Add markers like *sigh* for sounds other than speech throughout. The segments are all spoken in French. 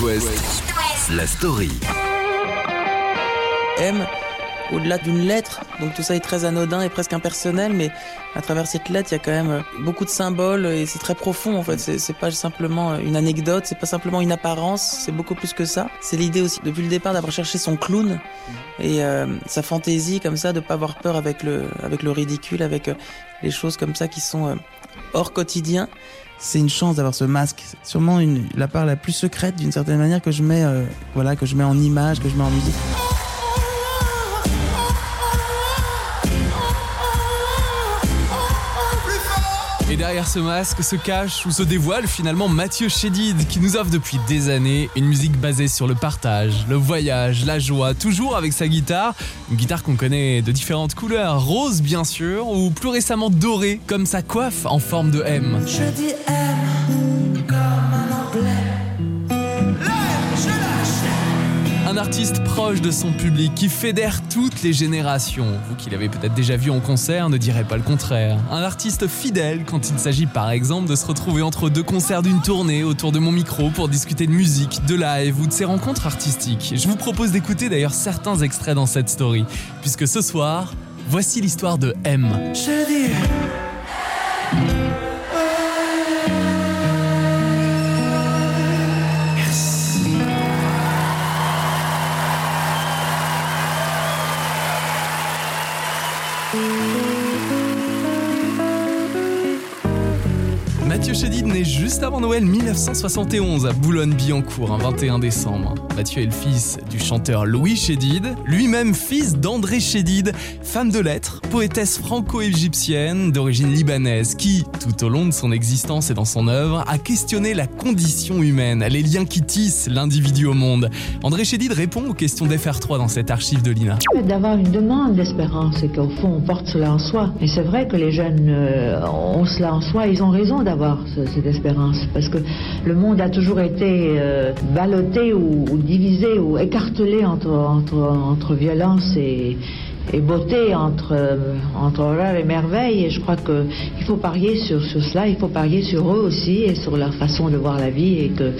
West, la story. M, au-delà d'une lettre, donc tout ça est très anodin et presque impersonnel, mais à travers cette lettre, il y a quand même euh, beaucoup de symboles et c'est très profond en fait. C'est pas simplement une anecdote, c'est pas simplement une apparence, c'est beaucoup plus que ça. C'est l'idée aussi depuis le départ d'avoir cherché son clown et euh, sa fantaisie comme ça, de pas avoir peur avec le avec le ridicule, avec euh, les choses comme ça qui sont euh, hors quotidien. C'est une chance d'avoir ce masque. C'est sûrement une, la part la plus secrète d'une certaine manière que je mets, euh, voilà, que je mets en image, que je mets en musique. Et derrière ce masque se cache ou se dévoile finalement Mathieu Chédid qui nous offre depuis des années une musique basée sur le partage, le voyage, la joie, toujours avec sa guitare, une guitare qu'on connaît de différentes couleurs, rose bien sûr, ou plus récemment dorée comme sa coiffe en forme de M. M artiste proche de son public qui fédère toutes les générations. Vous qui l'avez peut-être déjà vu en concert ne direz pas le contraire. Un artiste fidèle quand il s'agit par exemple de se retrouver entre deux concerts d'une tournée autour de mon micro pour discuter de musique, de live ou de ses rencontres artistiques. Je vous propose d'écouter d'ailleurs certains extraits dans cette story, puisque ce soir, voici l'histoire de M. Je dis Mathieu Chédid naît juste avant Noël 1971 à Boulogne-Billancourt, un 21 décembre. Mathieu est le fils du chanteur Louis Chédid, lui-même fils d'André Chédid, femme de lettres, poétesse franco-égyptienne d'origine libanaise, qui, tout au long de son existence et dans son œuvre, a questionné la condition humaine, les liens qui tissent l'individu au monde. André Chédid répond aux questions d'FR3 dans cette archive de l'INA. d'avoir une demande d'espérance et qu'au fond on porte cela en soi. Et c'est vrai que les jeunes euh, ont cela en soi, ils ont raison d'avoir ce- cette espérance parce que le monde a toujours été euh, ballotté ou, divisé ou écartelé entre, entre violence et, et beauté, entre, euh, entre et merveille. Et je crois qu'il faut parier sur, sur cela, il faut parier sur eux aussi et sur leur façon de voir la vie et que,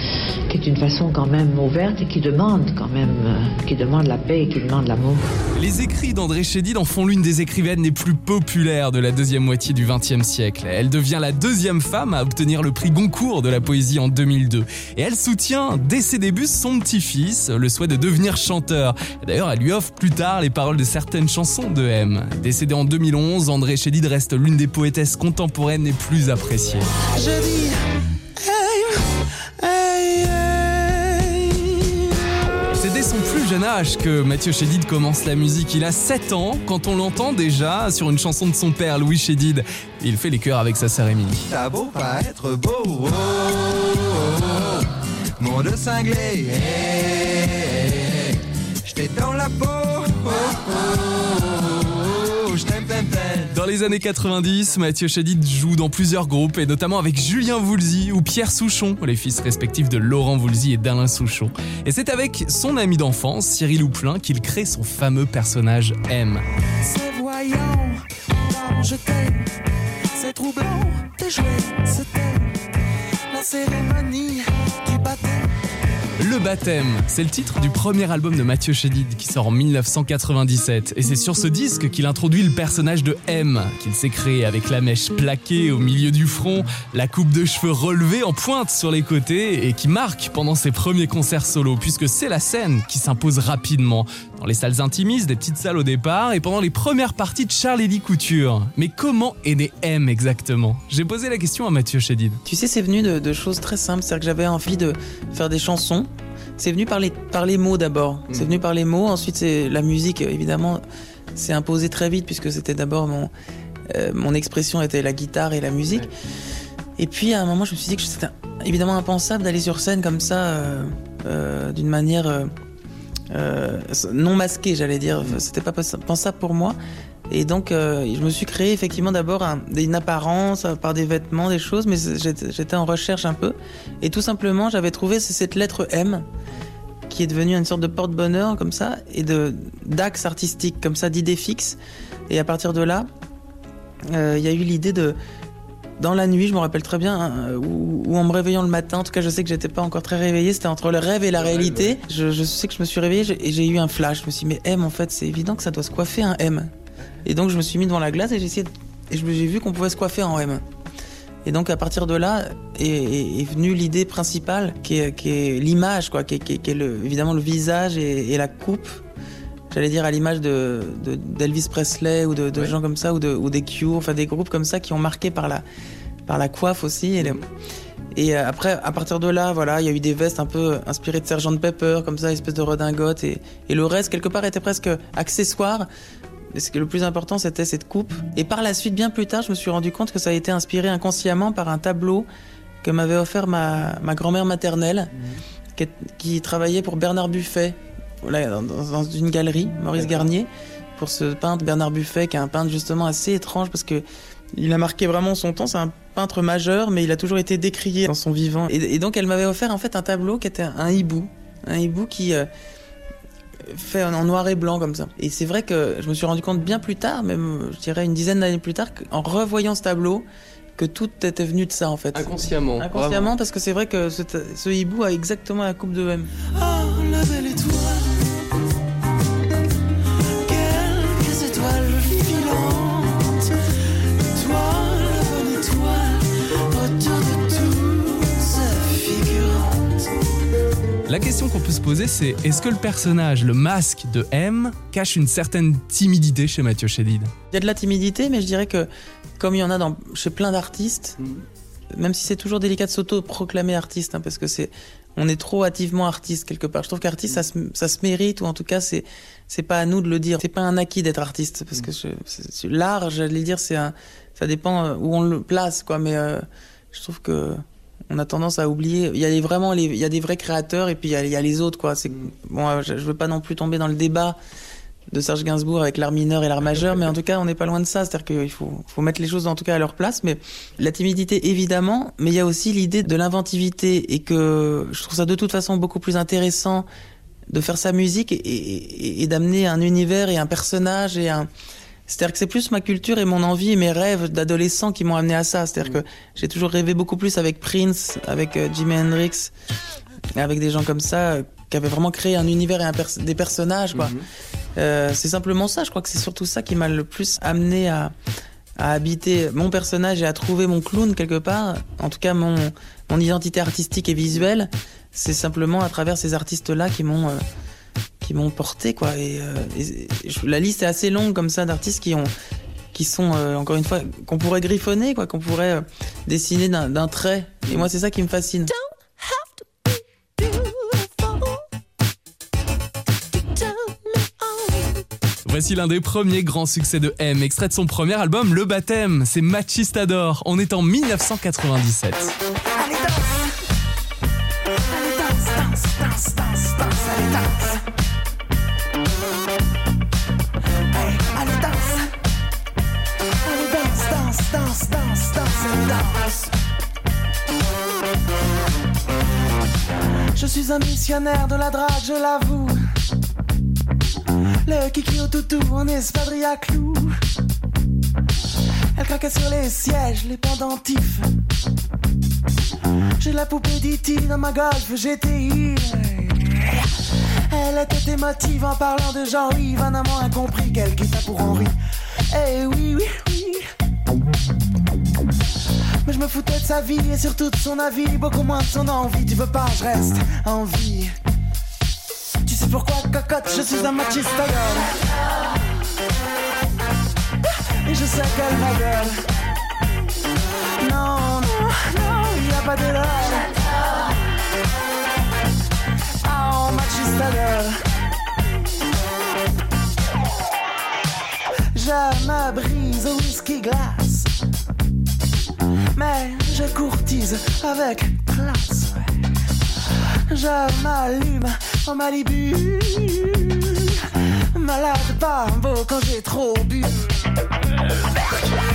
qui est une façon quand même ouverte et qui demande quand même, euh, qui demande la paix et qui demande l'amour. Les écrits d'André Chédid en font l'une des écrivaines les plus populaires de la deuxième moitié du XXe siècle. Elle devient la deuxième femme à obtenir le prix Goncourt de la poésie en 2002. Et elle soutient dès ses débuts son petit-fils, le souhait de devenir chanteur. D'ailleurs, elle lui offre plus tard les paroles de certaines chansons de M. Décédé en 2011, André Chédid reste l'une des poétesses contemporaines les plus appréciées. Je dis son plus jeune âge que Mathieu Chédid commence la musique. Il a 7 ans quand on l'entend déjà sur une chanson de son père, Louis Chédid. Il fait les chœurs avec sa sœur Émilie. T'as beau pas être beau, oh, oh, oh, monde cinglé, hey, hey, j'étais dans la peau, Dans les années 90, Mathieu Chédid joue dans plusieurs groupes et notamment avec Julien Voulzy ou Pierre Souchon, les fils respectifs de Laurent Voulzy et d'Alain Souchon. Et c'est avec son ami d'enfance, Cyril Houplin, qu'il crée son fameux personnage M. C'est voyant, je t'aime. C'est troublant, t'es la cérémonie. Le baptême, c'est le titre du premier album de Mathieu Chédid qui sort en 1997. Et c'est sur ce disque qu'il introduit le personnage de M, qu'il s'est créé avec la mèche plaquée au milieu du front, la coupe de cheveux relevée en pointe sur les côtés et qui marque pendant ses premiers concerts solo, puisque c'est la scène qui s'impose rapidement. Dans les salles intimistes, des petites salles au départ et pendant les premières parties de Charles Lee Couture. Mais comment est né M exactement? J'ai posé la question à Mathieu Chédid. Tu sais, c'est venu de, de choses très simples. C'est-à-dire que j'avais envie de faire des chansons. C'est venu par les, par les mots d'abord. C'est venu par les mots. Ensuite, c'est la musique, évidemment, s'est imposée très vite puisque c'était d'abord mon, euh, mon expression était la guitare et la musique. Et puis, à un moment, je me suis dit que c'était évidemment impensable d'aller sur scène comme ça, euh, euh, d'une manière euh, non masquée, j'allais dire. C'était pas pensable pour moi. Et donc, euh, je me suis créé effectivement d'abord un- une apparence euh, par des vêtements, des choses, mais j'étais en recherche un peu. Et tout simplement, j'avais trouvé cette lettre M qui est devenue une sorte de porte-bonheur comme ça, et d'axe artistique, comme ça, d'idée fixe. Et à partir de là, il y a eu l'idée de dans la nuit, je me rappelle très bien, hein, ou, ou en me réveillant le matin, en tout cas je sais que j'étais pas encore très réveillée, c'était entre le rêve et la réalité. Je, je sais que je me suis réveillée et j'ai eu un flash. Je me suis dit, mais M, en fait, c'est évident que ça doit se coiffer un M. Et donc je me suis mis devant la glace et j'ai essayé et je me- j'ai vu qu'on pouvait se coiffer en M. Et donc à partir de là est, est- est venue l'idée principale qui est, qui est l'image, quoi, qui est, qui est- qui est le, évidemment le visage et, et la coupe. J'allais dire à l'image de, de- d'Elvis Presley ou de, de Ouais. gens comme ça ou, de, ou des Cure, enfin des groupes comme ça qui ont marqué par la, par la coiffe aussi. Et, les- et euh, après, à partir de là, voilà, il y a eu des vestes un peu inspirées de Sergeant Pepper, comme ça, espèce de redingote. Et, et le reste, quelque part, était presque accessoire. Et ce qui est le plus important, c'était cette coupe. Et par la suite, bien plus tard, je me suis rendu compte que ça a été inspiré inconsciemment par un tableau que m'avait offert ma, ma grand-mère maternelle, qui, est- qui travaillait pour Bernard Buffet, dans une galerie, Maurice Garnier, pour ce peintre Bernard Buffet, qui est un peintre justement assez étrange parce que il a marqué vraiment son temps. C'est un peintre majeur, mais il a toujours été décrié dans son vivant. Et, et donc, elle m'avait offert en fait un tableau qui était un hibou, un hibou qui euh, fait en noir et blanc comme ça. Et c'est vrai que je me suis rendu compte bien plus tard, même je dirais une dizaine d'années plus tard, en revoyant ce tableau, que tout était venu de ça en fait. Inconsciemment. Inconsciemment, parce que c'est vrai que ce, ce hibou a exactement la coupe de M. Oh, la belle étoile. La question qu'on peut se poser, c'est est-ce que le personnage, le masque de M, cache une certaine timidité chez Mathieu Chédid? Il y a de la timidité, mais je dirais que comme il y en a dans, chez plein d'artistes, même si c'est toujours délicat de s'auto-proclamer artiste, hein, parce que c'est, on est trop hâtivement artiste quelque part. Je trouve qu'artiste, ça, se, ça se mérite, ou en tout cas, c'est, c'est pas à nous de le dire. C'est pas un acquis d'être artiste, parce que je- c'est- c'est- l'art, j'allais dire, c'est un, ça dépend euh, où on le place, quoi. Mais euh, je trouve que on a tendance à oublier. Il y a les, vraiment, les, il y a des vrais créateurs, et puis il y a, il y a les autres, quoi. C'est bon, euh, je, je veux pas non plus tomber dans le débat de Serge Gainsbourg avec l'art mineur et l'art majeur, mais en tout cas, on n'est pas loin de ça. C'est-à-dire qu'il faut, faut mettre les choses en tout cas à leur place. Mais la timidité, évidemment, mais il y a aussi l'idée de l'inventivité et que je trouve ça de toute façon beaucoup plus intéressant de faire sa musique et, et- et d'amener un univers et un personnage et un. C'est-à-dire que c'est plus ma culture et mon envie et mes rêves d'adolescent qui m'ont amené à ça. C'est-à-dire que j'ai toujours rêvé beaucoup plus avec Prince, avec euh, Jimi Hendrix, avec des gens comme ça euh, qui avaient vraiment créé un univers et un pers- des personnages, quoi. Euh, c'est simplement ça, je crois que c'est surtout ça qui m'a le plus amené à, à habiter mon personnage et à trouver mon clown quelque part. En tout cas, mon, mon identité artistique et visuelle, c'est simplement à travers ces artistes-là qui m'ont euh, qui m'ont porté, quoi. Et, euh, la liste est assez longue comme ça d'artistes qui ont qui sont euh, encore une fois qu'on pourrait griffonner, quoi, qu'on pourrait euh, dessiner d'un trait. Et moi, c'est ça qui me fascine. Voici l'un des premiers grands succès de M, extrait de son premier album Le Baptême. C'est Machistador. On est en 1997. De la drague, je l'avoue. Le kiki au toutou en espadrille à clous. Elle craquait sur les sièges, les pendentifs. J'ai la poupée d'E.T. dans ma golf GTI. Elle était émotive en parlant de Jean-Yves, un amant incompris qu'elle quitta pour Henri. Eh oui, oui. Me foutais de sa vie et surtout de son avis, beaucoup moins de son envie. Tu veux pas, je reste en vie. Tu sais pourquoi, cocotte, je suis un machiste Et je sais qu'elle m'adore. Non, non, non, y a pas de l'or. Ah, oh, machistador. Je me brise au whisky glace. Mais je courtise avec classe. Je m'allume en Malibu. Malade pas beau quand j'ai trop bu.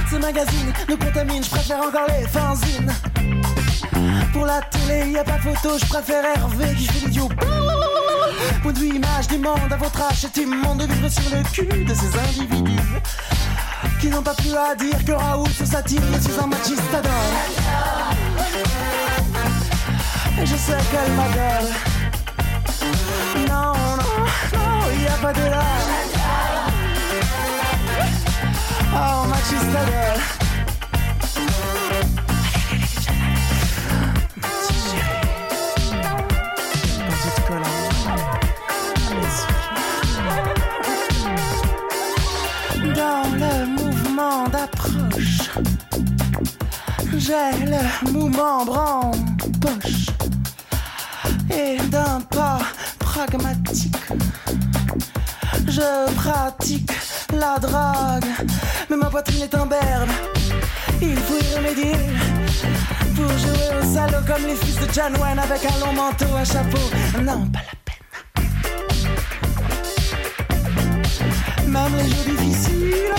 Ces magazines nous contaminent, je préfère encore les fanzines. Pour la télé, y a pas photo, je préfère Hervé qui fait l'idiot. Point de vue image du monde à votre âge, c'est immonde de sur le cul de ces individus. Qui n'ont pas plus à dire que Raoul se satire, suis un machista d'or. Et je sais qu'elle m'adore. Non, non, non, n'y a pas de là. Oh, machista j'ai le mouvement en poche. Et d'un pas pragmatique, je pratique la drague. Mais ma poitrine est en berne, il faut y remédier. Pour jouer au salaud comme les fils de John Wayne avec un long manteau à chapeau. Non, pas la peine. Même les jours difficiles,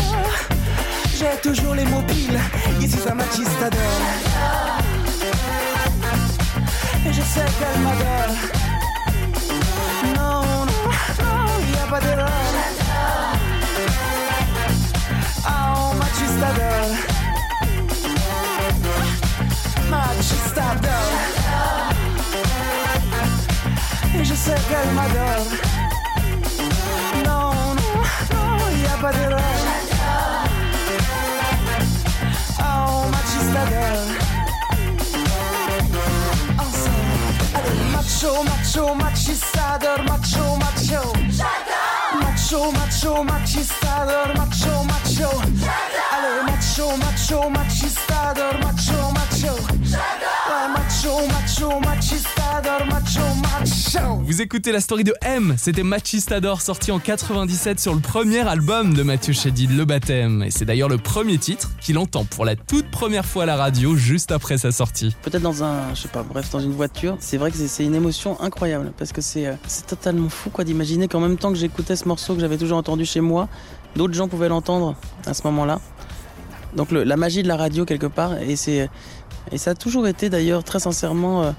j'ai toujours les mots piles. Ici, ça machista d'or. Et je sais qu'elle m'adore. Non, non, non, n'y a pas d'erreur. Oh, machista d'or. Macho, macho, machistador, macho, macho. Macho, macho, machistador, macho, macho. Allez, macho, macho, machistador, macho, macho. Macho, macho, macho. Vous écoutez la story de M, c'était Machistador sorti en 97 sur le premier album de Mathieu Chédid, Le Baptême. Et c'est d'ailleurs le premier titre qu'il entend pour la toute première fois à la radio juste après sa sortie. Peut-être dans un, je sais pas, bref, dans une voiture. C'est vrai que c'est- une émotion incroyable parce que c'est euh, c'est totalement fou quoi d'imaginer qu'en même temps que j'écoutais ce morceau que j'avais toujours entendu chez moi, d'autres gens pouvaient l'entendre à ce moment-là. Donc le- la magie de la radio quelque part et c'est et ça a toujours été d'ailleurs très sincèrement euh,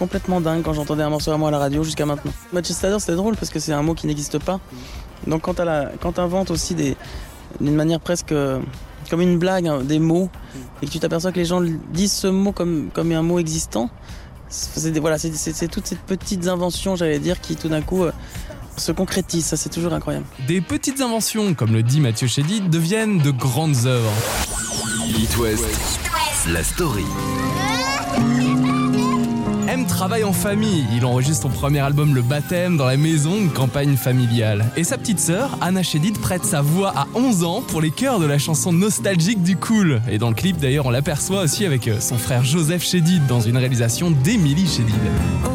complètement dingue quand j'entendais un morceau à moi à la radio jusqu'à maintenant. Manchester c'était drôle parce que c'est un mot qui n'existe pas. Donc quand tu quand inventes aussi des d'une manière presque euh, comme une blague hein, des mots et que tu t'aperçois que les gens disent ce mot comme comme un mot existant, c'est voilà, c'est c'est- c'est toutes ces petites inventions, j'allais dire, qui tout d'un coup euh, se concrétisent. Ça, c'est toujours incroyable. Des petites inventions, comme le dit Mathieu Chédid, deviennent de grandes œuvres. It West, la story. Travaille en famille. Il enregistre son premier album Le Baptême dans la maison, une campagne familiale. Et sa petite sœur, Anna Chédid, prête sa voix à 11 ans pour les chœurs de la chanson nostalgique du Cool. Et dans le clip, d'ailleurs, on l'aperçoit aussi avec euh, son frère Joseph Chédid dans une réalisation d'Émilie Chédid.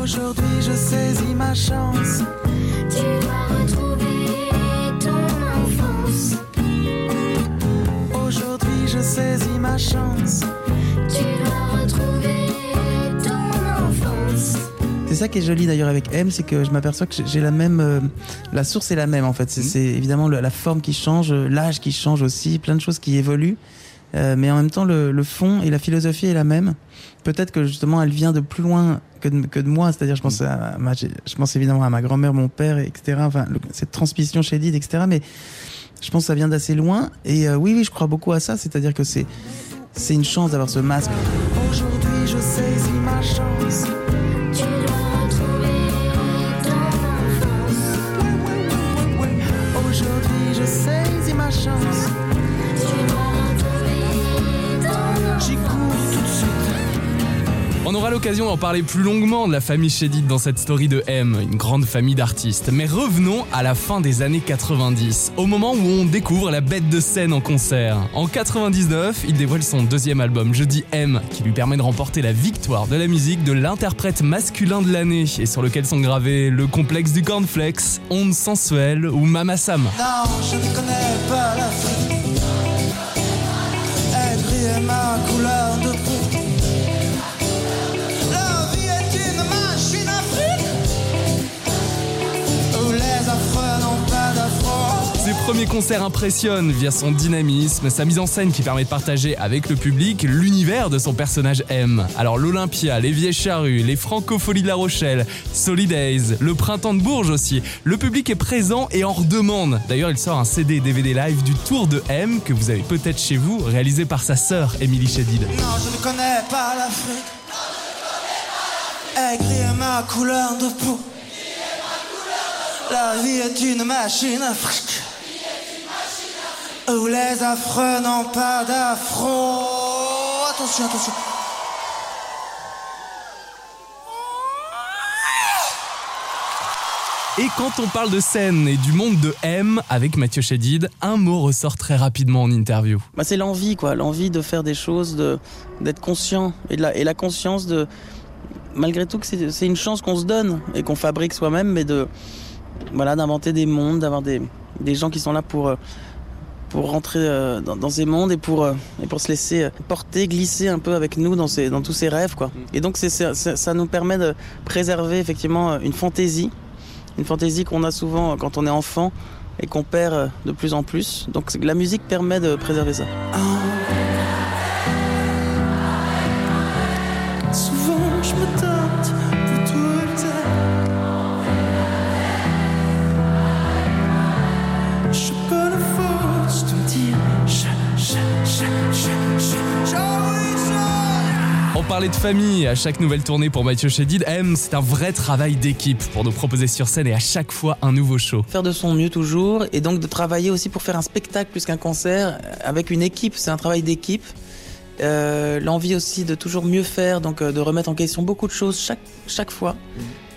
Aujourd'hui, je saisis ma chance. Tu dois retrouver ton enfance. Aujourd'hui, je saisis ma chance. C'est ça qui est joli d'ailleurs avec M, c'est que je m'aperçois que j'ai la même. euh, la source est la même en fait. C'est c'est évidemment le- la forme qui change, l'âge qui change aussi, plein de choses qui évoluent. Euh, mais en même temps, le, le fond et la philosophie est la même. Peut-être que justement, elle vient de plus loin que de, que de moi. C'est-à-dire, je pense, à ma- je pense évidemment à ma grand-mère, mon père, etc. Enfin, le- cette transmission chez Did, etc. Mais je pense que ça vient d'assez loin. Et euh, oui, oui, je crois beaucoup à ça. C'est-à-dire que c'est c'est une chance d'avoir ce masque. L'occasion d'en parler plus longuement de la famille Chédid dans cette story de M, une grande famille d'artistes. Mais revenons à la fin des années 90, au moment où on découvre la bête de scène en concert. En 99, il dévoile son deuxième album, Je dis M, qui lui permet de remporter la victoire de la musique de l'interprète masculin de l'année, et sur lequel sont gravés le complexe du cornflakes, Onde sensuelle ou Mama Sam. Premiers concerts impressionne via son dynamisme, sa mise en scène qui permet de partager avec le public l'univers de son personnage M. Alors l'Olympia, les Vieilles Charrues, les Francopholies de La Rochelle, Solidays, le Printemps de Bourges aussi. Le public est présent et en redemande. D'ailleurs, il sort un CD et DVD live du Tour de M que vous avez peut-être chez vous, réalisé par sa sœur Émilie Chedid. Non, je ne connais pas l'Afrique. Ma couleur de peau. La vie est une machine à. Où les affreux n'ont pas d'affront. Attention, attention. Et quand on parle de scène et du monde de M avec Mathieu Chédid, un mot ressort très rapidement en interview. Bah, c'est l'envie, quoi. L'envie de faire des choses, de, d'être conscient. Et, de la, et la conscience de. Malgré tout, que c'est, c'est une chance qu'on se donne et qu'on fabrique soi-même, mais de. Voilà, d'inventer des mondes, d'avoir des, des gens qui sont là pour. Pour rentrer euh, dans, dans ces mondes et pour, euh, et pour se laisser euh, porter, glisser un peu avec nous dans, ces, dans tous ces rêves. Quoi. Et donc c'est, c'est- c'est- ça nous permet de préserver effectivement une fantaisie, une fantaisie qu'on a souvent quand on est enfant et qu'on perd de plus en plus. Donc la musique permet de préserver ça. Souvent parlait de famille à chaque nouvelle tournée pour Mathieu Chédid. M, c'est un vrai travail d'équipe pour nous proposer sur scène et à chaque fois un nouveau show. Faire de son mieux toujours et donc de travailler aussi pour faire un spectacle plus qu'un concert avec une équipe. C'est un travail d'équipe. Euh, L'envie aussi de toujours mieux faire, donc euh, de remettre en question beaucoup de choses chaque, chaque fois.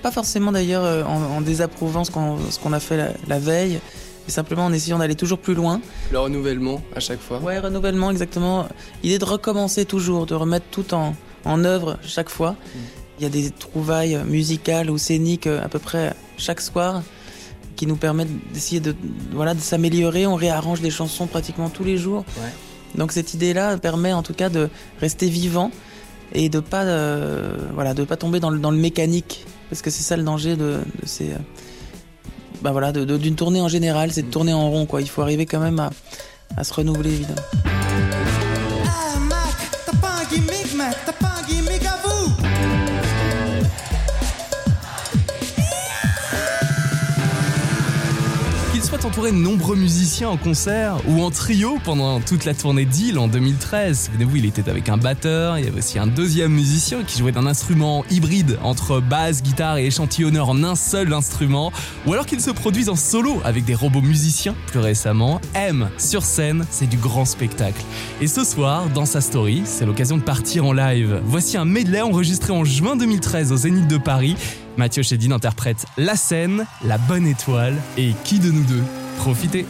Pas forcément d'ailleurs euh, en, en désapprouvant ce qu'on ce qu'on a fait la, la veille, mais simplement en essayant d'aller toujours plus loin. Le renouvellement à chaque fois. Ouais, renouvellement, exactement. L'idée de recommencer toujours, de remettre tout en, en œuvre chaque fois. Il y a des trouvailles musicales ou scéniques euh, à peu près chaque soir qui nous permettent d'essayer de, voilà, de s'améliorer. On réarrange les chansons pratiquement tous les jours. Ouais. Donc cette idée-là permet en tout cas de rester vivant et de pas, euh, voilà, de pas tomber dans le, dans le mécanique. Parce que c'est ça le danger de, de ces... euh, bah voilà, d'une tournée en général, c'est de tourner en rond. Quoi. Il faut arriver quand même à, à se renouveler évidemment. Entouré de nombreux musiciens en concert ou en trio pendant toute la tournée d'Île en 2013. Souvenez-vous, il était avec un batteur, il y avait aussi un deuxième musicien qui jouait d'un instrument hybride entre basse, guitare et échantillonneur en un seul instrument. Ou alors qu'il se produise en solo avec des robots musiciens plus récemment. M sur scène, c'est du grand spectacle. Et ce soir, dans sa story, c'est l'occasion de partir en live. Voici un medley enregistré en juin 2013 au Zénith de Paris. Mathieu Chédid interprète La scène, La bonne étoile et Qui de nous deux? Profitez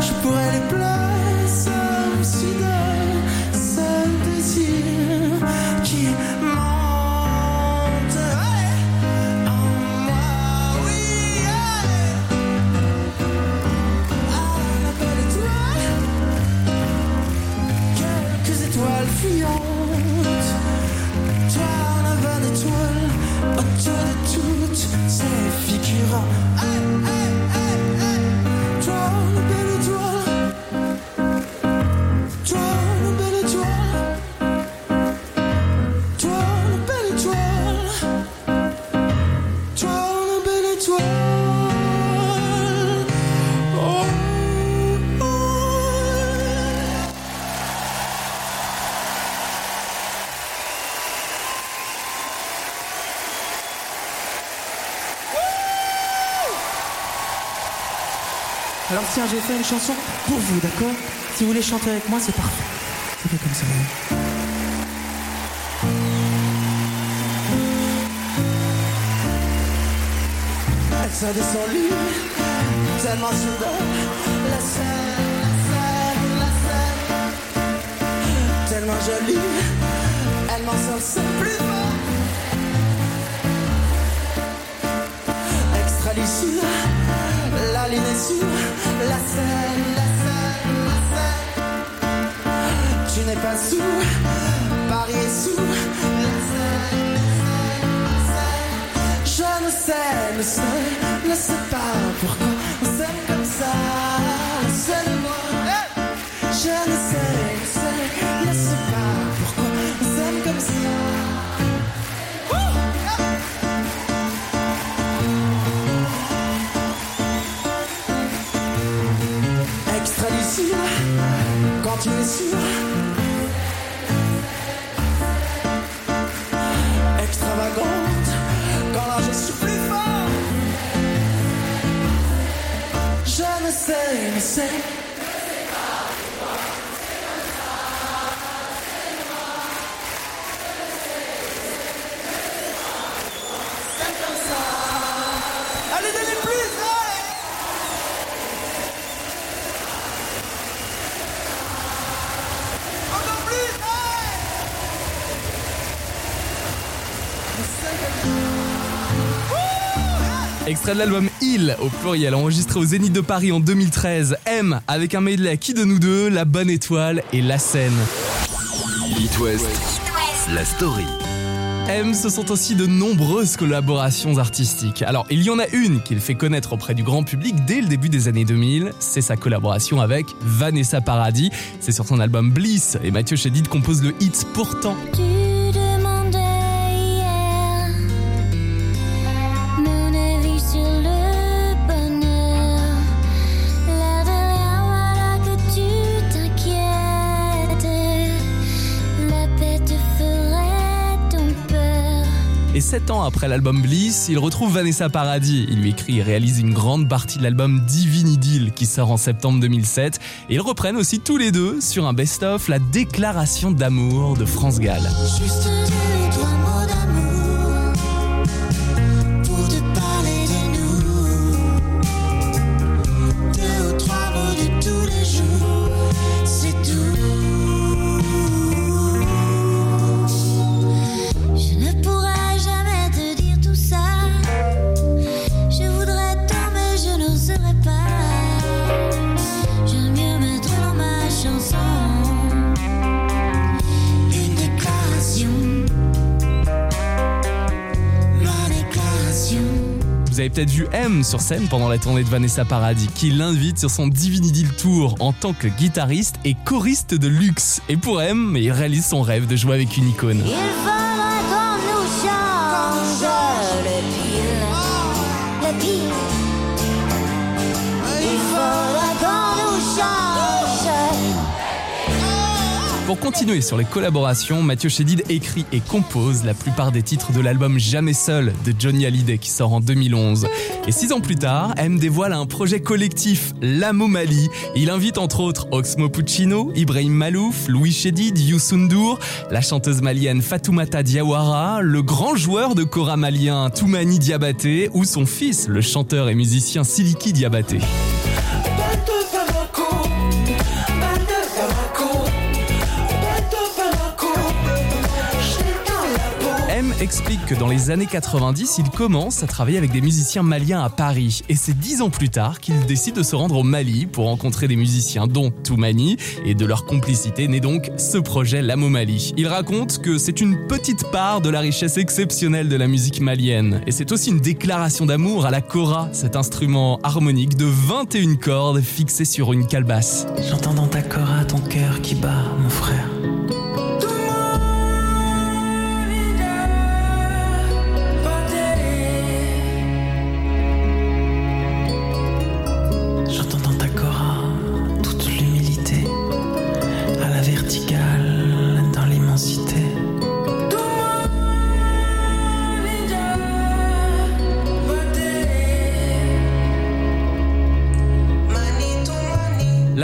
je pourrais les placer j'ai fait une chanson pour vous, d'accord? Si vous voulez chanter avec moi, c'est parfait. C'est fait comme ça. Elle sort de son lit, tellement soudain, la scène, la scène, la scène, tellement jolie, elle m'en sort plus fort. Extra est sûre, la scène, la scène, la scène. Tu n'es pas sous, Paris est sous, la scène, la scène, la scène. Je ne sais, ne sais, ne sais Extrait de l'album Il, au pluriel, enregistré au Zénith de Paris en 2013. M, avec un medley à qui de nous deux, La Bonne Étoile et La Scène. It West, la story. M, ce sont aussi de nombreuses collaborations artistiques. Alors, il y en a une qu'il fait connaître auprès du grand public dès le début des années 2000. C'est sa collaboration avec Vanessa Paradis. C'est sur son album Bliss. Et Mathieu Chédid compose le hit Pourtant. 7 ans après l'album Bliss, il retrouve Vanessa Paradis. Il lui écrit et réalise une grande partie de l'album Divine Idyll qui sort en septembre 2007. Et ils reprennent aussi tous les deux sur un best-of la déclaration d'amour de France Gall. Vous avez peut-être vu M sur scène pendant la tournée de Vanessa Paradis, qui l'invite sur son Divinity Tour en tant que guitariste et choriste de luxe. Et pour M, il réalise son rêve de jouer avec une icône. Pour continuer sur les collaborations, Mathieu Chédid écrit et compose la plupart des titres de l'album Jamais Seul de Johnny Hallyday qui sort en 2011. Et six ans plus tard, M dévoile un projet collectif, L'Amo Mali. Il invite entre autres Oxmo Puccino, Ibrahim Malouf, Louis Chédid, Youssou N'Dour, la chanteuse malienne Fatoumata Diawara, le grand joueur de kora malien Toumani Diabaté ou son fils, le chanteur et musicien Siliki Diabaté. Explique que dans les années 90, il commence à travailler avec des musiciens maliens à Paris. Et c'est dix ans plus tard qu'il décide de se rendre au Mali pour rencontrer des musiciens dont Toumani. Et de leur complicité naît donc ce projet L'Amo Mali. Il raconte que c'est une petite part de la richesse exceptionnelle de la musique malienne. Et c'est aussi une déclaration d'amour à la kora, cet instrument harmonique de 21 cordes fixé sur une calebasse. J'entends dans ta cora ton cœur qui bat, mon frère.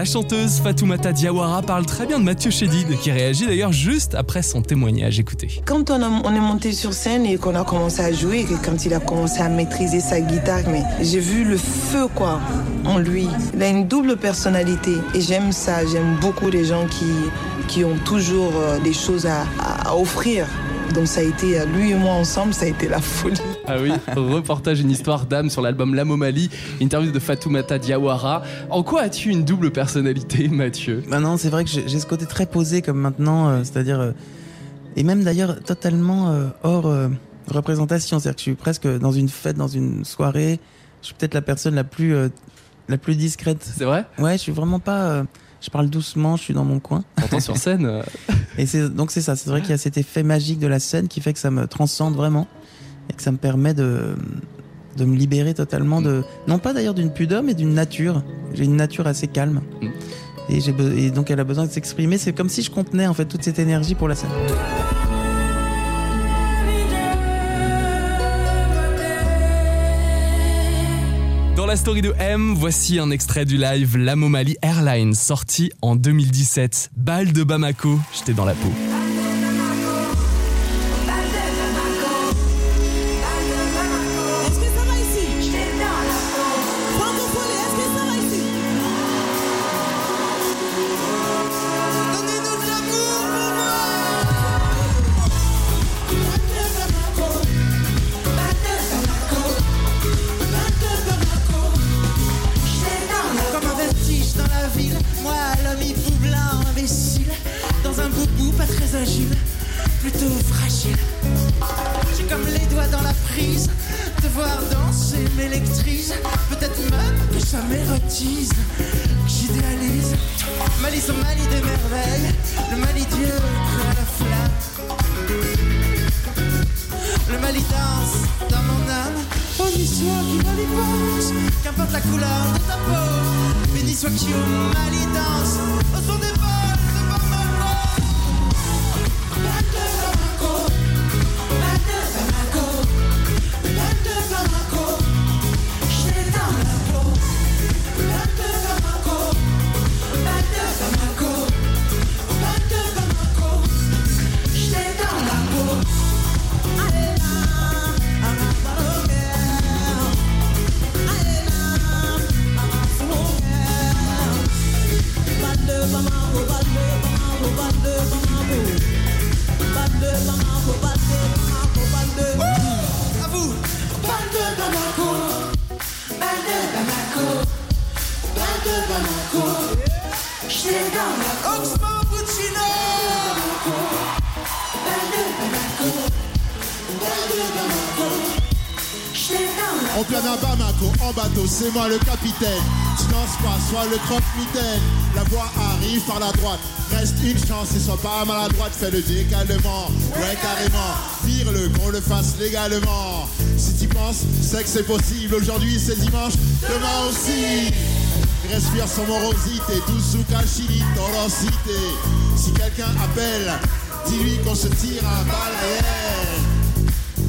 Chanteuse Fatoumata Diawara parle très bien de Mathieu Chédid, qui réagit d'ailleurs juste après son témoignage. Écoutez. Quand on, est monté sur scène et qu'on a commencé à jouer, quand il a commencé à maîtriser sa guitare, mais j'ai vu le feu quoi en lui. Il a une double personnalité et j'aime ça. J'aime beaucoup les gens qui, qui ont toujours euh, des choses à offrir. Donc ça a été, euh, lui et moi ensemble, ça a été la folie. Ah oui, reportage une histoire d'âme sur l'album L'Amo Mali, interview de Fatoumata Diawara. En quoi as-tu une double personnalité, Mathieu? Maintenant, c'est vrai que j'ai ce côté très posé comme maintenant, euh, c'est-à-dire. euh, et même d'ailleurs totalement euh, hors euh, représentation. C'est-à-dire que je suis presque dans une fête, dans une soirée. Je suis peut-être la personne la plus, euh, la plus discrète. C'est vrai? Ouais, je suis vraiment pas. Je parle doucement, je suis dans mon coin. Pourtant sur scène. euh, Et c'est donc c'est ça. C'est vrai qu'il y a cet effet magique de la scène qui fait que ça me transcende vraiment et que ça me permet de de me libérer totalement de non pas d'ailleurs d'une pudeur mais d'une nature. J'ai une nature assez calme. Mm. Et, et donc elle a besoin de s'exprimer. C'est comme si je contenais en fait toute cette énergie pour la scène. La story de M, voici un extrait du live L'Amomali Airlines, sorti en 2017. Balle de Bamako, j'étais dans la peau. Mali son Mali des merveilles, le Mali Dieu à la flamme. Le Mali danse dans mon âme. Béni soit qui Mali pense, qu'importe la couleur de ta peau. Béni soit qui au Mali danse, au son des balles de Bamako. On plane à Bamako, en bateau, c'est moi le capitaine. Tu danses pas, sois le croque-mitaine. La voix arrive par la droite. Reste une chance et sois pas maladroite. Fais le décalement, ouais carrément. Vire-le, qu'on le fasse légalement. Si tu penses, c'est que c'est possible. Aujourd'hui c'est dimanche, demain aussi. Respire son morosité, douce Kashiri, torosité. Si quelqu'un appelle, dis-lui qu'on se tire un balle réel.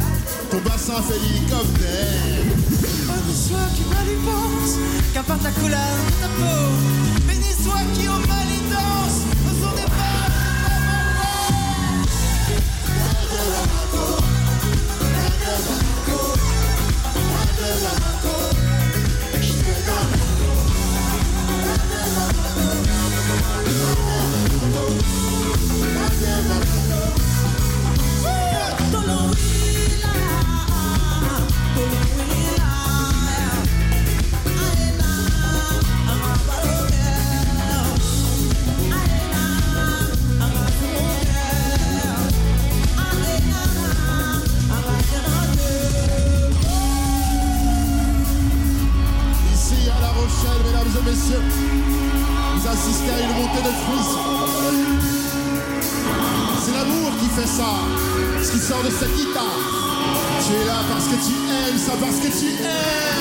Ton bassin fait l'hélicoptère. Béni soit qui mal pense, qu'importe la couleur de ta peau. Béni soit qui au mal y danse, vous assistez à une montée de fruits. C'est l'amour qui fait ça, ce qui sort de cette guitare. Tu es là parce que tu aimes ça, parce que tu aimes.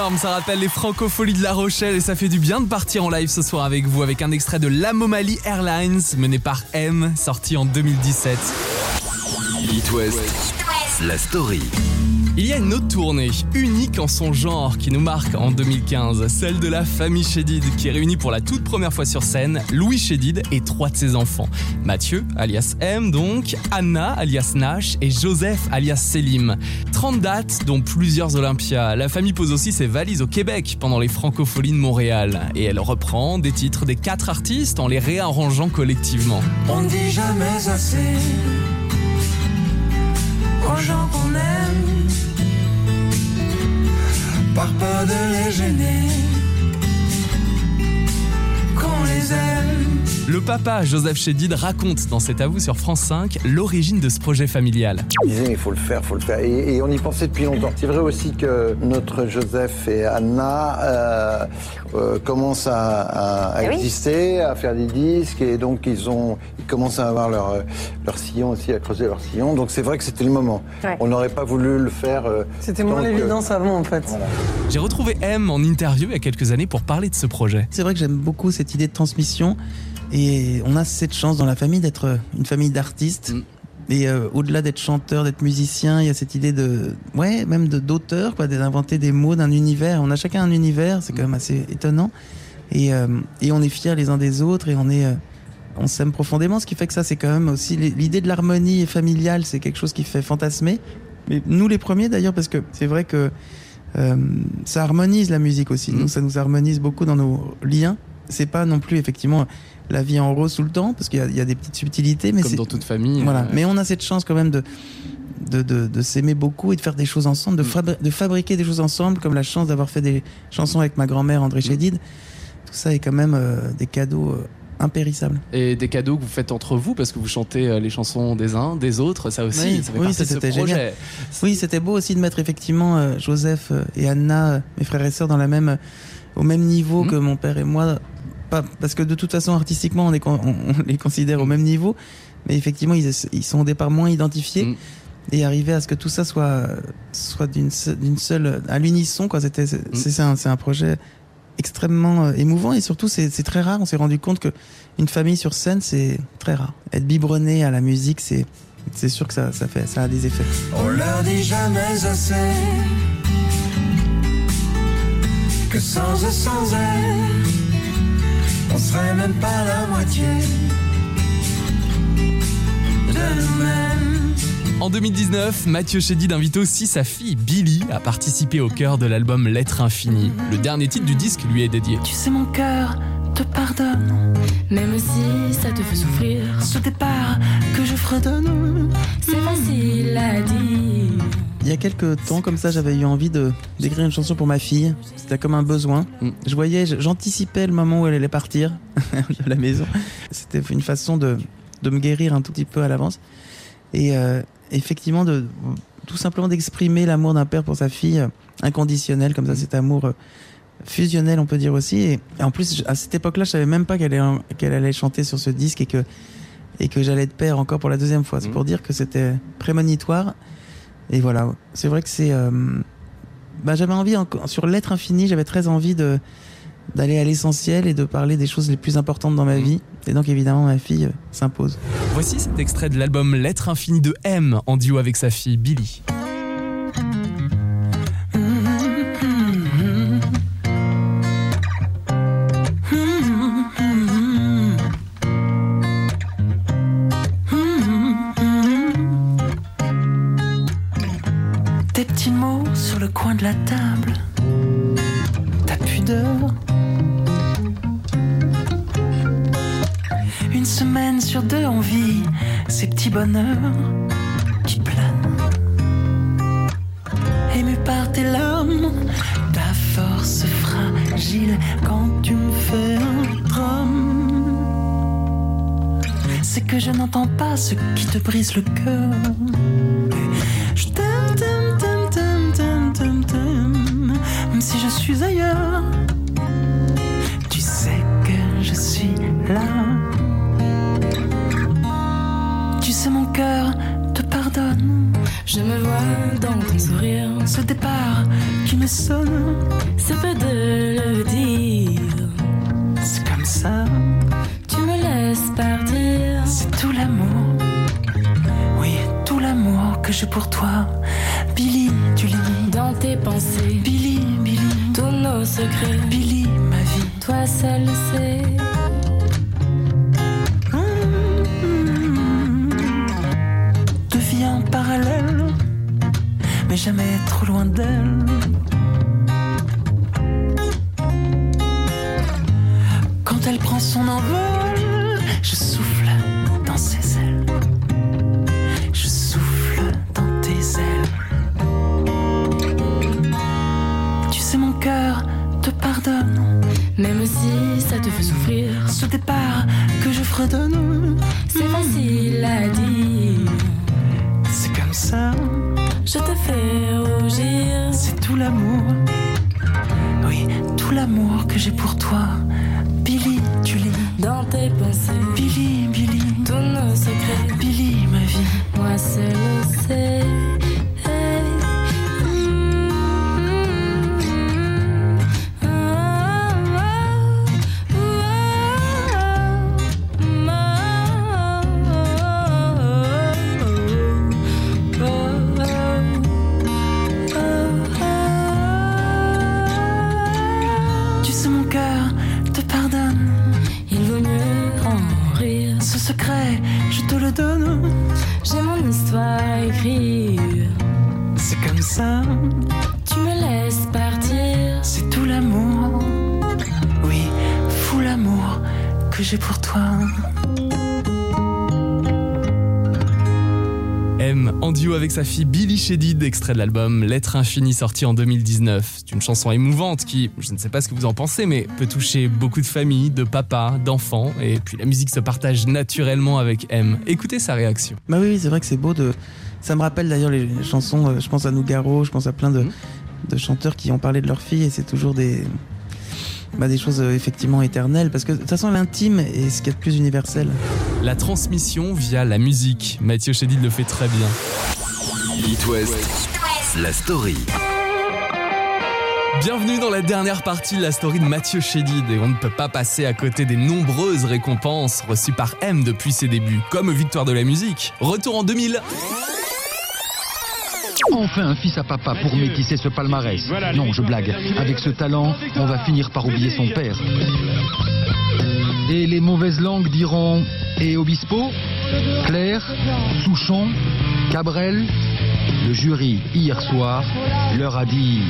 Ça rappelle les francopholies de La Rochelle et ça fait du bien de partir en live ce soir avec vous avec un extrait de l'Amomalie Airlines mené par M, sorti en 2017. It West, la story. Il y a une autre tournée, unique en son genre, qui nous marque en 2015, celle de la famille Chédid, qui réunit pour la toute première fois sur scène Louis Chédid et trois de ses enfants. Mathieu, alias M donc, Anna, alias Nash, et Joseph, alias Selim. 30 dates, dont plusieurs Olympias. La famille pose aussi ses valises au Québec pendant les Francopholies de Montréal. Et elle reprend des titres des quatre artistes en les réarrangeant collectivement. On ne dit jamais assez aux gens qu'on aime, par peur de les gêner, les aime. Le papa, Joseph Chédid, raconte dans cet avou sur France 5 l'origine de ce projet familial. Il disait, il faut le faire, il faut le faire. Et, et on y pensait depuis longtemps. C'est vrai aussi que notre Joseph et Anna euh, euh, commencent à, à- à oui. exister, à faire des disques, et donc ils, ont, ils commencent à avoir leur, euh, leur sillon aussi, à creuser leur sillon. Donc c'est vrai que c'était le moment. Ouais. On n'aurait pas voulu le faire. euh, C'était moins l'évidence avant en fait. J'ai retrouvé M en interview il y a quelques années pour parler de ce projet. C'est vrai que j'aime beaucoup cette idée de transmission et on a cette chance dans la famille d'être une famille d'artistes. et euh, au-delà d'être chanteur, d'être musicien, il y a cette idée de, ouais, même de d'auteur, quoi, d'inventer des mots d'un univers. On a chacun un univers, c'est quand même assez étonnant. Et, euh, et on est fiers les uns des autres et on est, euh, on s'aime profondément. Ce qui fait que ça, c'est quand même aussi l'idée de l'harmonie familiale, c'est quelque chose qui fait fantasmer. Mais nous les premiers d'ailleurs, parce que c'est vrai que euh, ça harmonise la musique aussi. Nous, ça nous harmonise beaucoup dans nos liens. C'est pas non plus effectivement la vie en rose tout le temps, parce qu'il y, a- il y a des petites subtilités, mais Comme dans toute famille. Voilà. euh, Mais on a cette chance quand même de de, de, de s'aimer beaucoup et de faire des choses ensemble, de, fabri- de fabriquer des choses ensemble, comme la chance d'avoir fait des chansons avec ma grand-mère André Chédid. Tout ça est quand même euh, des cadeaux euh, impérissables. Et des cadeaux que vous faites entre vous parce que vous chantez euh, les chansons des uns, des autres, ça aussi, Oui, ça fait oui, partie ça, de ce c'était projet. génial. Oui, c'était beau aussi de mettre effectivement Joseph et Anna, mes frères et sœurs, dans la même, au même niveau Mhm. que mon père et moi. Pas, parce que de toute façon, artistiquement, on, est, con- on, on les considère au même niveau. Mais effectivement, ils, ils sont au départ moins identifiés. Mhm. Et arriver à ce que tout ça soit, soit d'une se- d'une seule, à l'unisson, quoi. C'était, c'est, un, c'est un projet extrêmement euh, émouvant et surtout c'est c'est très rare. On s'est rendu compte que une famille sur scène c'est très rare. Être biberonné à la musique, c'est c'est sûr que ça, ça fait ça a des effets. On leur dit jamais assez que sans eux, sans elle, on serait même pas la moitié de nous-mêmes. En 2019, Mathieu Chédid invite aussi sa fille Billy à participer au cœur de l'album Lettre Infinie. Le dernier titre du disque lui est dédié. Tu sais, mon cœur te pardonne. Même si ça te fait souffrir, Ce départ que je fredonne. c'est facile à dire. Il y a quelques temps, comme ça, j'avais eu envie de d'écrire une chanson pour ma fille. C'était comme un besoin. Mm. Je voyais, j'anticipais le moment où elle allait partir *laughs* de la maison. C'était une façon de, de me guérir un tout petit peu à l'avance. Et euh, effectivement, de tout simplement d'exprimer l'amour d'un père pour sa fille, euh, inconditionnel, comme ça, cet amour euh, fusionnel, on peut dire aussi. Et, en plus, à cette époque-là, je savais même pas qu'elle allait, chanter sur ce disque et que et que j'allais être père encore pour la deuxième fois. C'est Mhm. pour dire que c'était prémonitoire. Et voilà, c'est vrai que c'est. euh, bah, j'avais envie, sur l'être infini, j'avais très envie de d'aller à l'essentiel et de parler des choses les plus importantes dans ma Mhm. vie. Et donc évidemment, ma fille euh, s'impose. Voici cet extrait de l'album Lettre Infinie de M en duo avec sa fille Billy. Le dire. c'est comme ça. Tu me laisses partir. C'est tout l'amour. Oui, tout l'amour que j'ai pour toi. Billy, tu lis. Dans tes pensées, Billy, Billy, tous nos secrets, Billy, ma vie. toi seul sais. Devient parallèle, mais jamais trop loin d'elle. Son envol, je souffle dans ses ailes. Je souffle dans tes ailes. Tu sais, mon cœur te pardonne. Même si ça te fait souffrir, Ce départ que je fredonne, c'est facile à dire. c'est comme ça. Je te fais J'ai mon histoire à écrire. C'est comme ça, Tu me laisses partir. c'est tout l'amour. Oui, fou l'amour que j'ai pour toi. M, en duo avec sa fille Billy Shedid, extrait de l'album L'être infini sorti en 2019. C'est une chanson émouvante qui, je ne sais pas ce que vous en pensez, mais peut toucher beaucoup de familles, de papas, d'enfants, et puis la musique se partage naturellement avec M. Écoutez sa réaction. Bah oui, c'est vrai que c'est beau de. Ça me rappelle d'ailleurs les chansons. euh, Je pense à Nougaro, je pense à plein de, de chanteurs qui ont parlé de leur fille et c'est toujours des. Bah, des choses euh, effectivement éternelles parce que de toute façon l'intime est ce qu'il y a de plus universel. La transmission via la musique. Mathieu Chédid le fait très bien. It West, la story. Bienvenue dans la dernière partie de la story de Mathieu Chédid et on ne peut pas passer à côté des nombreuses récompenses reçues par M depuis ses débuts, comme Victoire de la musique. Retour en 2000. Enfin un fils à papa pour métisser ce palmarès. Non, je blague. Avec ce talent, on va finir par oublier son père. Et les mauvaises langues diront Et Obispo Claire Souchon Cabrel Le jury, hier soir, leur a dit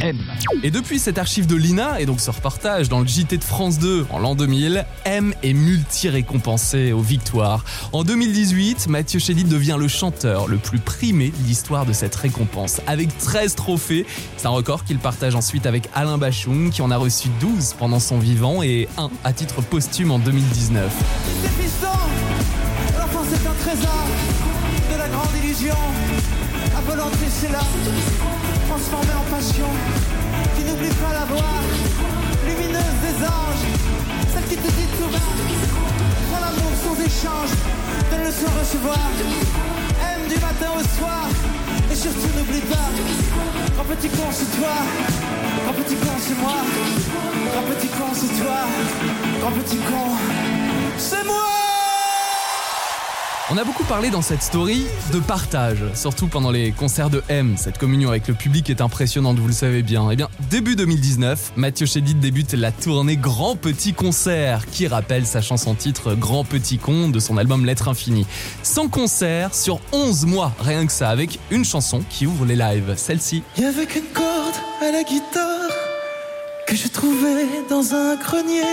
M. Et depuis cette archive de Lina et donc ce reportage dans le JT de France 2 en l'an 2000, M est multi-récompensé aux victoires. En 2018, Mathieu Chédid devient le chanteur le plus primé de l'histoire de cette récompense, avec 13 trophées. C'est un record qu'il partage ensuite avec Alain Bachung, qui en a reçu 12 pendant son vivant et un à titre posthume en 2019. Des pistons L'enfance est un trésor de la grande illusion. Involonté, c'est là, transformée en passion, qui n'oublie pas la voix lumineuse des anges, celle qui te dit tout bas, prends l'amour sans échange, donne-le sans recevoir, aime du matin au soir, et surtout n'oublie pas, grand petit con c'est toi, grand petit con c'est moi, grand petit con c'est toi, grand petit con, c'est moi On a beaucoup parlé dans cette story de partage, surtout pendant les concerts de M. Cette communion avec le public est impressionnante, vous le savez bien. Eh bien, début 2019, Mathieu Chédid débute la tournée Grand Petit Concert, qui rappelle sa chanson titre Grand Petit Con de son album L'être infini. 100 concerts sur 11 mois, rien que ça, avec une chanson qui ouvre les lives, celle-ci. Y avait qu'une corde à la guitare que je trouvais dans un grenier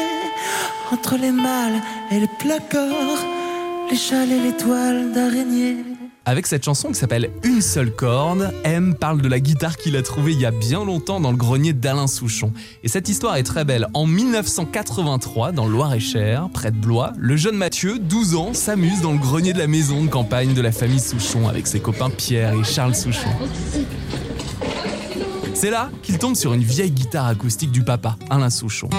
entre les malles et les placards, les d'araignée. Avec cette chanson qui s'appelle Une seule corde, M parle de la guitare qu'il a trouvée il y a bien longtemps dans le grenier d'Alain Souchon. Et cette histoire est très belle. En 1983, dans Loir-et-Cher, près de Blois, le jeune Mathieu, 12 ans, s'amuse dans le grenier de la maison de campagne de la famille Souchon avec ses copains Pierre et Charles Souchon. C'est là qu'il tombe sur une vieille guitare acoustique du papa, Alain Souchon.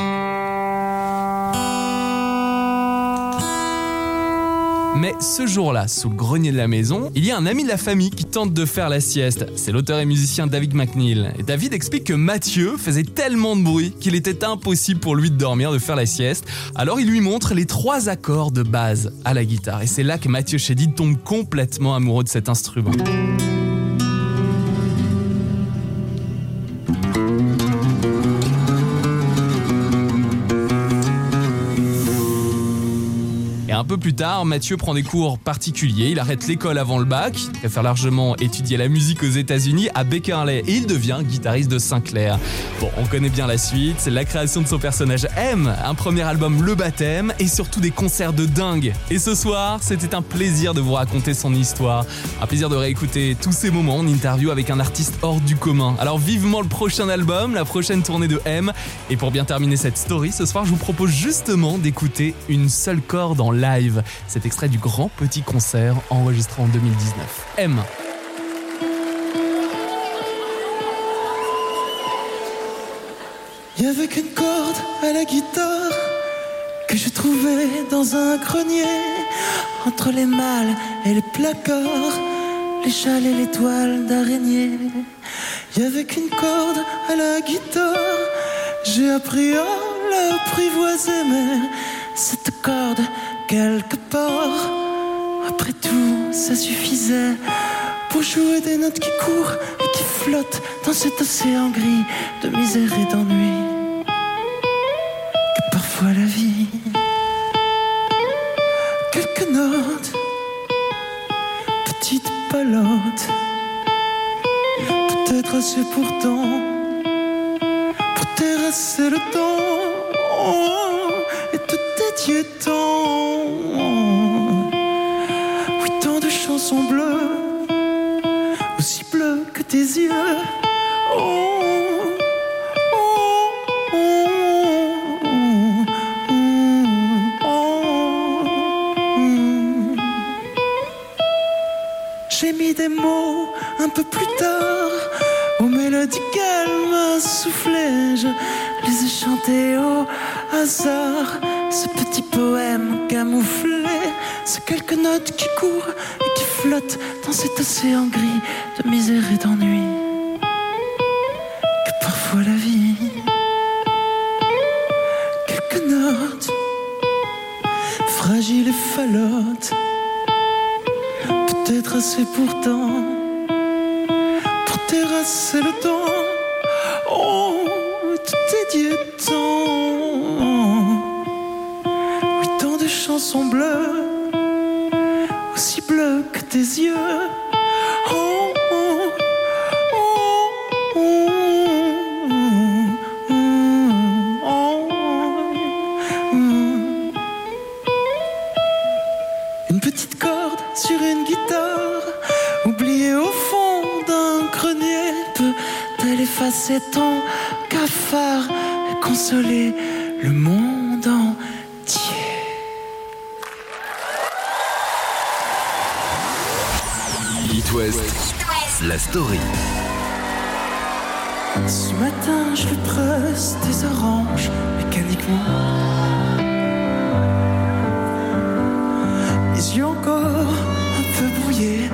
Mais ce jour-là, sous le grenier de la maison, il y a un ami de la famille qui tente de faire la sieste. C'est l'auteur et musicien David McNeil. Et David explique que Mathieu faisait tellement de bruit qu'il était impossible pour lui de dormir, de faire la sieste. Alors il lui montre les trois accords de base à la guitare. Et c'est là que Mathieu Chédid tombe complètement amoureux de cet instrument. Plus tard, Mathieu prend des cours particuliers. Il arrête l'école avant le bac. Il préfère largement étudier la musique aux États-Unis à Beckerley et il devient guitariste de Sinclair. Bon, on connaît bien la suite. La création de son personnage M, un premier album Le Baptême et surtout des concerts de dingue. Et ce soir, c'était un plaisir de vous raconter son histoire. Un plaisir de réécouter tous ces moments en interview avec un artiste hors du commun. Alors vivement le prochain album, la prochaine tournée de M. Et pour bien terminer cette story, ce soir, je vous propose justement d'écouter une seule corde en live. Cet extrait du grand petit concert enregistré en 2019. M. Y avait qu'une corde à la guitare que je trouvais dans un grenier entre les malles et les placards, les châles et les toiles d'araignée. Y avait qu'une corde à la guitare, j'ai appris à l'apprivoiser, mais cette corde quelque part. Après tout, ça suffisait pour jouer des notes qui courent et qui flottent dans cet océan gris de misère et d'ennui. Que parfois la vie, quelques notes, petites palotes, peut-être assez pourtant pour terrasser le temps et te dédier tant. Chantés au hasard. Ce petit poème camouflé, ces quelques notes qui courent et qui flottent dans cet océan gris de misère et d'ennui. Que parfois la vie, quelques notes fragiles et falottes peut-être assez pourtant pour terrasser le temps. Oh, oh, oh. Une petite corde sur une guitare, oubliée au fond d'un grenier, peut-elle effacer ton cafard et consoler le monde entier La story. Ce matin, je lui presse des oranges mécaniquement. Les yeux encore un peu brouillés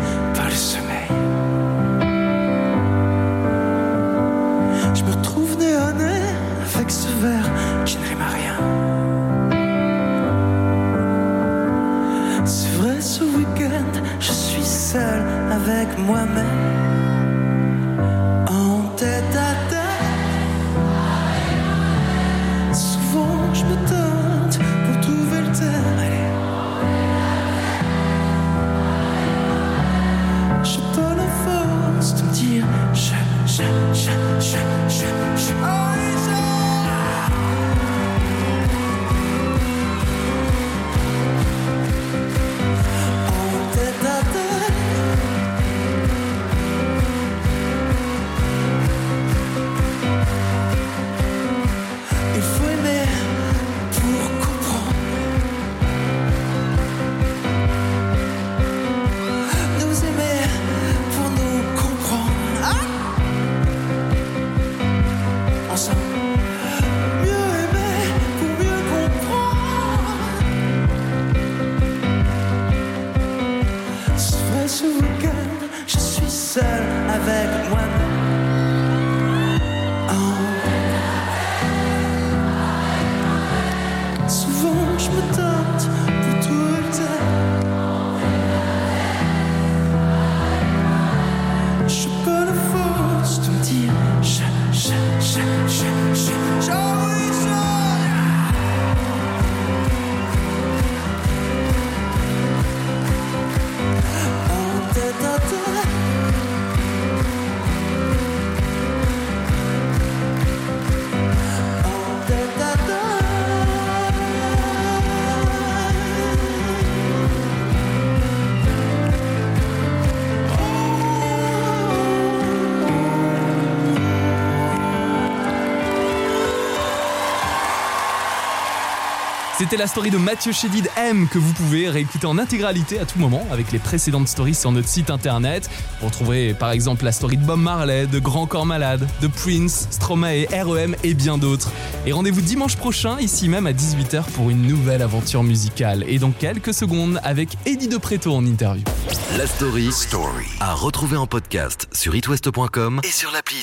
avec moi-même. C'était la story de Mathieu Chédid M que vous pouvez réécouter en intégralité à tout moment avec les précédentes stories sur notre site internet. Vous retrouverez par exemple la story de Bob Marley, de Grand Corps Malade, de Prince, Stromae, REM et bien d'autres. Et rendez-vous dimanche prochain, ici même à 18h pour une nouvelle aventure musicale. Et dans quelques secondes avec Eddie De Preto en interview. La story, à retrouver en podcast sur itwest.com et sur l'appli.